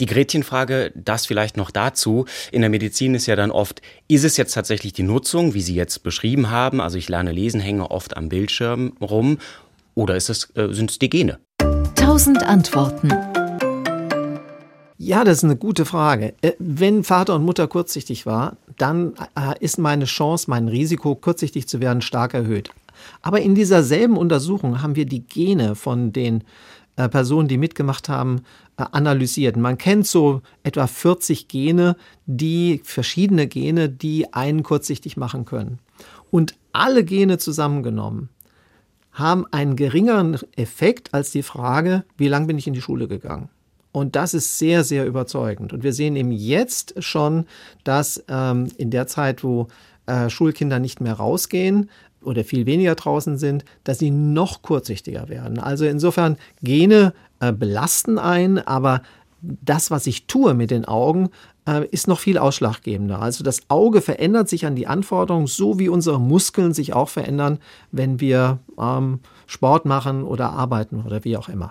Die Gretchenfrage, das vielleicht noch dazu. In der Medizin ist ja dann oft, ist es jetzt tatsächlich die Nutzung, wie Sie jetzt beschrieben haben? Also ich lerne lesen, hänge oft am Bildschirm rum. Oder ist es, äh, sind es die Gene? Tausend Antworten. Ja, das ist eine gute Frage. Äh, wenn Vater und Mutter kurzsichtig war, dann äh, ist meine Chance, mein Risiko, kurzsichtig zu werden, stark erhöht. Aber in dieser selben Untersuchung haben wir die Gene von den äh, Personen, die mitgemacht haben, analysiert. Man kennt so etwa 40 Gene, die verschiedene Gene, die einen kurzsichtig machen können. Und alle Gene zusammengenommen haben einen geringeren Effekt als die Frage, wie lange bin ich in die Schule gegangen. Und das ist sehr, sehr überzeugend. Und wir sehen eben jetzt schon, dass ähm, in der Zeit, wo äh, Schulkinder nicht mehr rausgehen oder viel weniger draußen sind, dass sie noch kurzsichtiger werden. Also insofern, Gene äh, belasten ein, aber das, was ich tue mit den Augen, äh, ist noch viel ausschlaggebender. Also das Auge verändert sich an die Anforderungen, so wie unsere Muskeln sich auch verändern, wenn wir ähm, Sport machen oder arbeiten oder wie auch immer.